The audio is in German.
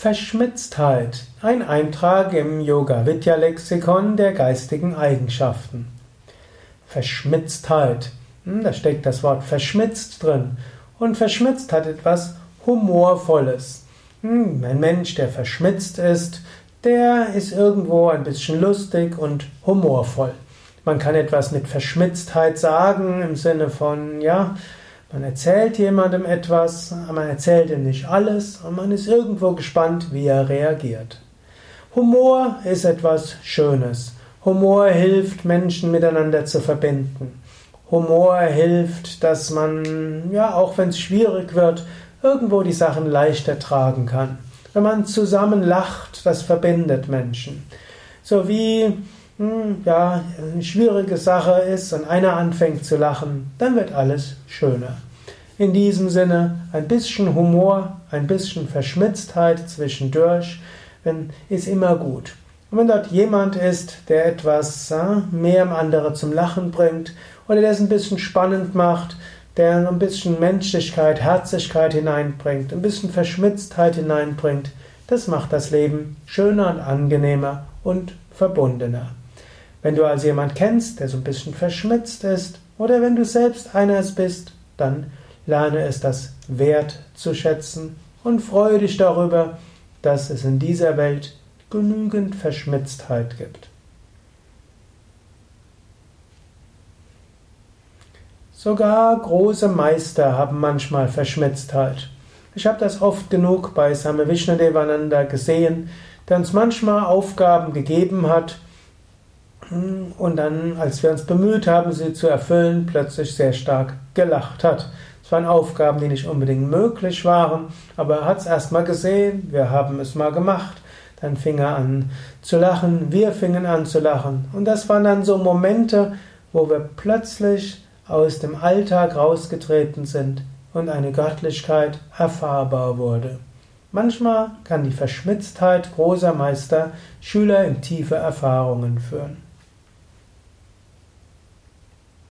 Verschmitztheit. Ein Eintrag im Yoga Vidya Lexikon der geistigen Eigenschaften. Verschmitztheit. Hm, da steckt das Wort verschmitzt drin. Und verschmitzt hat etwas Humorvolles. Hm, ein Mensch, der verschmitzt ist, der ist irgendwo ein bisschen lustig und humorvoll. Man kann etwas mit Verschmitztheit sagen im Sinne von, ja, man erzählt jemandem etwas, man erzählt ihm nicht alles und man ist irgendwo gespannt, wie er reagiert. Humor ist etwas Schönes. Humor hilft, Menschen miteinander zu verbinden. Humor hilft, dass man, ja, auch wenn es schwierig wird, irgendwo die Sachen leichter tragen kann. Wenn man zusammen lacht, das verbindet Menschen. So wie ja, eine schwierige Sache ist und einer anfängt zu lachen, dann wird alles schöner. In diesem Sinne, ein bisschen Humor, ein bisschen Verschmitztheit zwischendurch ist immer gut. Und wenn dort jemand ist, der etwas mehr andere zum Lachen bringt oder der es ein bisschen spannend macht, der ein bisschen Menschlichkeit, Herzlichkeit hineinbringt, ein bisschen Verschmitztheit hineinbringt, das macht das Leben schöner und angenehmer und verbundener. Wenn du also jemand kennst, der so ein bisschen verschmitzt ist, oder wenn du selbst eines bist, dann lerne es das wert zu schätzen und freue dich darüber, dass es in dieser Welt genügend Verschmitztheit gibt. Sogar große Meister haben manchmal Verschmitztheit. Ich habe das oft genug bei Same Vishnadevananda gesehen, der uns manchmal Aufgaben gegeben hat, und dann, als wir uns bemüht haben, sie zu erfüllen, plötzlich sehr stark gelacht hat. Es waren Aufgaben, die nicht unbedingt möglich waren, aber er hat es erstmal gesehen, wir haben es mal gemacht. Dann fing er an zu lachen, wir fingen an zu lachen. Und das waren dann so Momente, wo wir plötzlich aus dem Alltag rausgetreten sind und eine Göttlichkeit erfahrbar wurde. Manchmal kann die Verschmitztheit großer Meister Schüler in tiefe Erfahrungen führen.